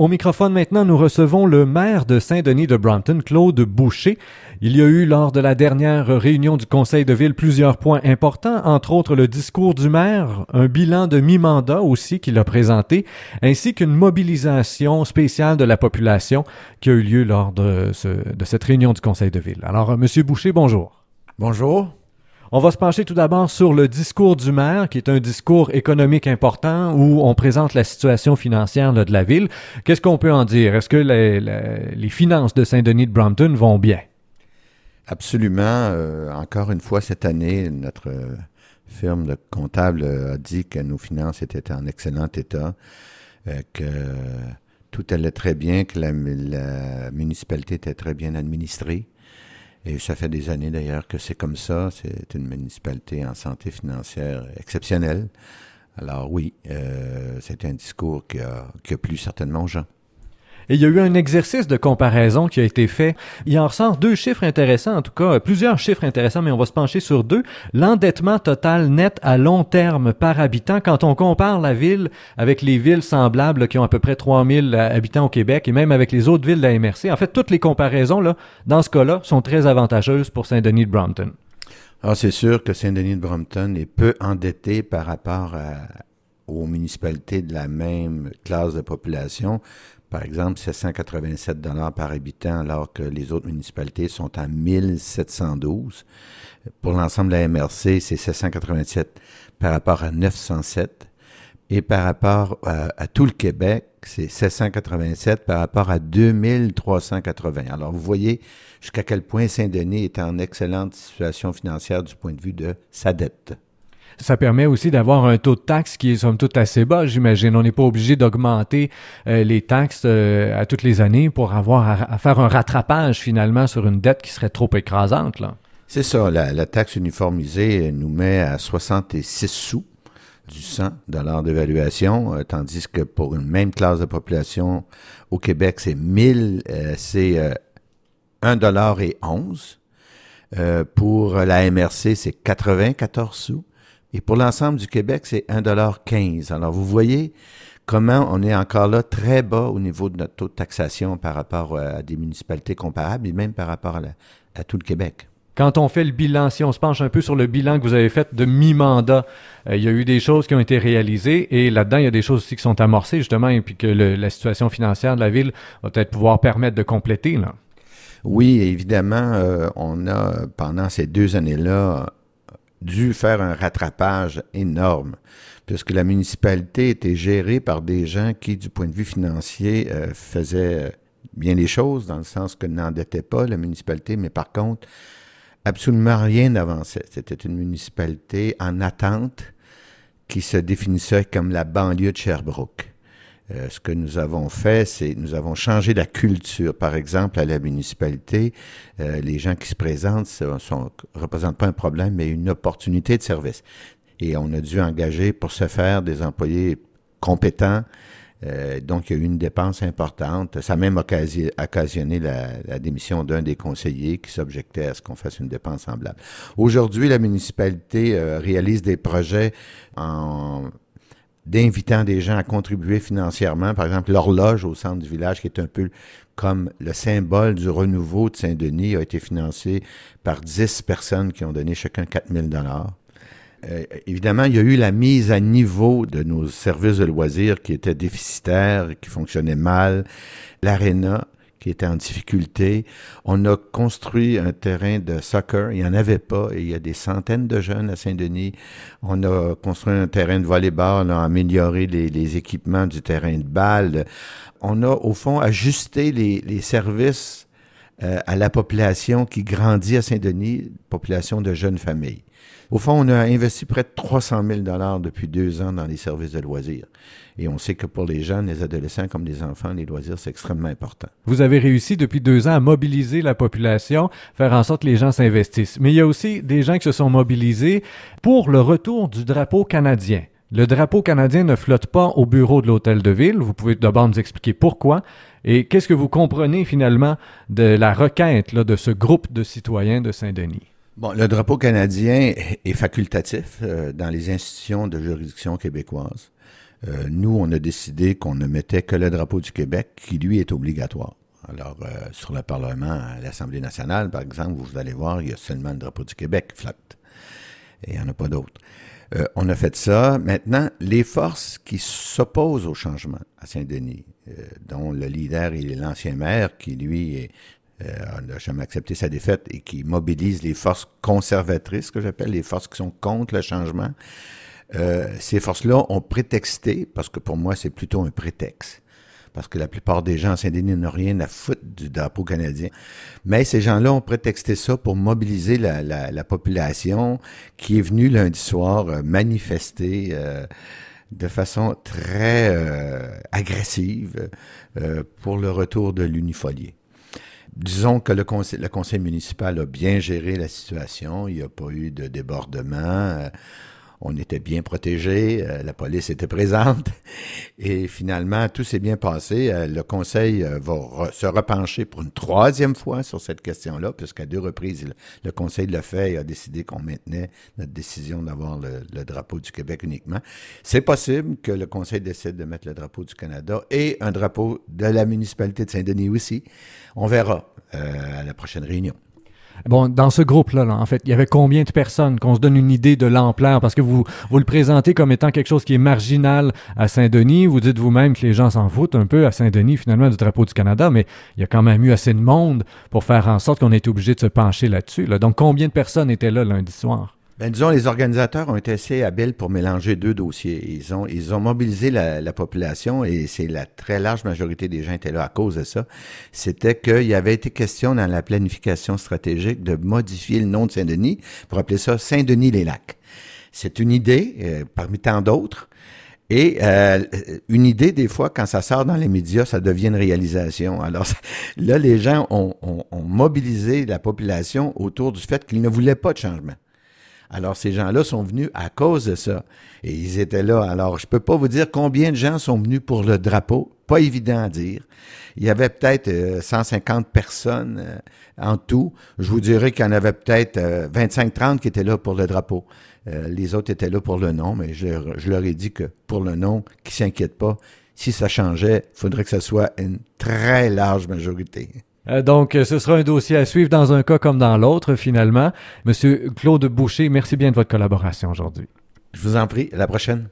Au microphone maintenant, nous recevons le maire de Saint-Denis de Brampton, Claude Boucher. Il y a eu lors de la dernière réunion du Conseil de ville plusieurs points importants, entre autres le discours du maire, un bilan de mi-mandat aussi qu'il a présenté, ainsi qu'une mobilisation spéciale de la population qui a eu lieu lors de, de cette réunion du Conseil de ville. Alors, Monsieur Boucher, bonjour. Bonjour. On va se pencher tout d'abord sur le discours du maire, qui est un discours économique important où on présente la situation financière de la ville. Qu'est-ce qu'on peut en dire? Est-ce que les, finances de Saint-Denis de Brampton vont bien? Absolument. Euh, encore une fois, cette année, notre firme de comptable a dit que nos finances étaient en excellent état, euh, que tout allait très bien, que la municipalité était très bien administrée. Et ça fait des années d'ailleurs que c'est comme ça. C'est une municipalité en santé financière exceptionnelle. Alors oui, euh, c'est un discours qui a, qui a plu certainement aux. Et il y a eu un exercice de comparaison qui a été fait. Il en ressort deux chiffres intéressants, en tout cas plusieurs chiffres intéressants, mais on va se pencher sur deux. L'endettement total net à long terme par habitant, quand on compare la ville avec les villes semblables qui ont à peu près 3000 habitants au Québec et même avec les autres villes de la MRC. En fait, toutes les comparaisons, là, dans ce cas-là, sont très avantageuses pour Saint-Denis de Brompton. Alors, c'est sûr que Saint-Denis de Brompton est peu endetté par rapport aux municipalités de la même classe de population par exemple, 787 dollars par habitant, alors que les autres municipalités sont à 1712. Pour l'ensemble de la MRC, c'est 787 par rapport à 907. Et par rapport à, tout le Québec, c'est 787 par rapport à 2380. Alors, vous voyez jusqu'à quel point Saint-Denis est en excellente situation financière du point de vue de sa dette. Ça permet aussi d'avoir un taux de taxe qui est somme toute assez bas, j'imagine. On n'est pas obligé d'augmenter euh, les taxes euh, à toutes les années pour avoir à, faire un rattrapage finalement sur une dette qui serait trop écrasante. C'est ça. La, taxe uniformisée nous met à 66 sous du 100 dollars d'évaluation, euh, tandis que pour une même classe de population au Québec, c'est 1000, c'est 1 dollar et 11. pour la MRC, c'est 94 sous. Et pour l'ensemble du Québec, c'est 1,15 Alors, vous voyez comment on est encore là très bas au niveau de notre taux de taxation par rapport euh, à des municipalités comparables et même par rapport à, tout le Québec. Quand on fait le bilan, si on se penche un peu sur le bilan que vous avez fait de mi-mandat, euh, il y a eu des choses qui ont été réalisées et là-dedans, il y a des choses aussi qui sont amorcées justement et puis que la situation financière de la ville va peut-être pouvoir permettre de compléter. Là. Oui, évidemment, euh, on a, pendant ces deux années-là, dû faire un rattrapage énorme, puisque la municipalité était gérée par des gens qui, du point de vue financier, euh, faisaient bien les choses, dans le sens que n'endettait pas la municipalité, mais par contre, absolument rien n'avançait. C'était une municipalité en attente qui se définissait comme la banlieue de Sherbrooke. Euh, ce que nous avons fait, c'est nous avons changé la culture. Par exemple, à la municipalité, euh, les gens qui se présentent ne représentent pas un problème, mais une opportunité de service. Et on a dû engager pour ce faire des employés compétents. Euh, donc, il y a eu une dépense importante. Ça a même occasionné la, la démission d'un des conseillers qui s'objectait à ce qu'on fasse une dépense semblable. Aujourd'hui, la municipalité réalise des projets en d'invitant des gens à contribuer financièrement. Par exemple, l'horloge au centre du village, qui est un peu comme le symbole du renouveau de Saint-Denis, a été financé par 10 personnes qui ont donné chacun 4000 dollars. Euh, évidemment, il y a eu la mise à niveau de nos services de loisirs qui étaient déficitaires, qui fonctionnaient mal. L'aréna, qui était en difficulté. On a construit un terrain de soccer. Il n'y en avait pas. Il y a des centaines de jeunes à Saint-Denis. On a construit un terrain de volleyball. On a amélioré les, équipements du terrain de balle. On a, au fond, ajusté les, services euh, à la population qui grandit à Saint-Denis, population de jeunes familles. Au fond, on a investi près de 300 000 dollars depuis deux ans dans les services de loisirs. Et on sait que pour les jeunes, les adolescents comme les enfants, les loisirs, c'est extrêmement important. Vous avez réussi depuis deux ans à mobiliser la population, faire en sorte que les gens s'investissent. Mais il y a aussi des gens qui se sont mobilisés pour le retour du drapeau canadien. Le drapeau canadien ne flotte pas au bureau de l'hôtel de ville. Vous pouvez d'abord nous expliquer pourquoi et qu'est-ce que vous comprenez finalement de la requête de ce groupe de citoyens de Saint-Denis? Bon, le drapeau canadien est facultatif euh, dans les institutions de juridiction québécoises. Euh, nous, on a décidé qu'on ne mettait que le drapeau du Québec, qui lui est obligatoire. Alors, euh, sur le Parlement, l'Assemblée nationale, par exemple, vous allez voir, il y a seulement le drapeau du Québec flotte. Et il n'y en a pas d'autres. Euh, on a fait ça. Maintenant, les forces qui s'opposent au changement à Saint-Denis, dont le leader est l'ancien maire, qui lui est, n'a jamais accepté sa défaite et qui mobilise les forces conservatrices, que j'appelle les forces qui sont contre le changement, euh, ces forces-là ont prétexté, parce que pour moi, c'est plutôt un prétexte, parce que la plupart des gens à Saint-Denis n'ont rien à foutre du drapeau canadien. Mais ces gens-là ont prétexté ça pour mobiliser la, la, la population qui est venue lundi soir euh, manifester euh, de façon très agressive pour le retour de l'unifolié. Disons que le conseil, le conseil municipal a bien géré la situation, il n'y a pas eu de débordement on était bien protégés, euh, la police était présente et finalement tout s'est bien passé. Euh, le conseil euh, va se repencher pour une troisième fois sur cette question-là, puisqu'à deux reprises le, conseil l'a fait et a décidé qu'on maintenait notre décision d'avoir le, le, drapeau du Québec uniquement. C'est possible que le conseil décide de mettre le drapeau du Canada et un drapeau de la municipalité de Saint-Denis aussi. On verra à la prochaine réunion. Bon, dans ce groupe-là, en fait, il y avait combien de personnes qu'on se donne une idée de l'ampleur? Parce que vous vous le présentez comme étant quelque chose qui est marginal à Saint-Denis. Vous dites vous-même que les gens s'en foutent un peu à Saint-Denis finalement du drapeau du Canada, mais il y a quand même eu assez de monde pour faire en sorte qu'on ait été obligé de se pencher là-dessus. Là. Donc, combien de personnes étaient là lundi soir? Ben, disons, les organisateurs ont été assez habiles pour mélanger deux dossiers. Ils ont, ils ont mobilisé la, la population et c'est la très large majorité des gens étaient là à cause de ça. C'était qu'il avait été question dans la planification stratégique de modifier le nom de Saint-Denis pour appeler ça Saint-Denis-les-Lacs. C'est une idée euh, parmi tant d'autres. Et euh, une idée, des fois, quand ça sort dans les médias, ça devient une réalisation. Alors là, les gens ont, ont, ont mobilisé la population autour du fait qu'ils ne voulaient pas de changement. Alors, ces gens-là sont venus à cause de ça. Et ils étaient là. Alors, je peux pas vous dire combien de gens sont venus pour le drapeau. Pas évident à dire. Il y avait peut-être 150 euh, personnes euh, en tout. Je vous dirais qu'il y en avait peut-être 25-30 euh, qui étaient là pour le drapeau. les autres étaient là pour le nom, mais je, leur ai dit que pour le nom, qu'ils s'inquiètent pas. Si ça changeait, il faudrait que ce soit une très large majorité. Euh, donc, ce sera un dossier à suivre dans un cas comme dans l'autre, finalement. Monsieur Claude Boucher, merci bien de votre collaboration aujourd'hui. Je vous en prie. La prochaine.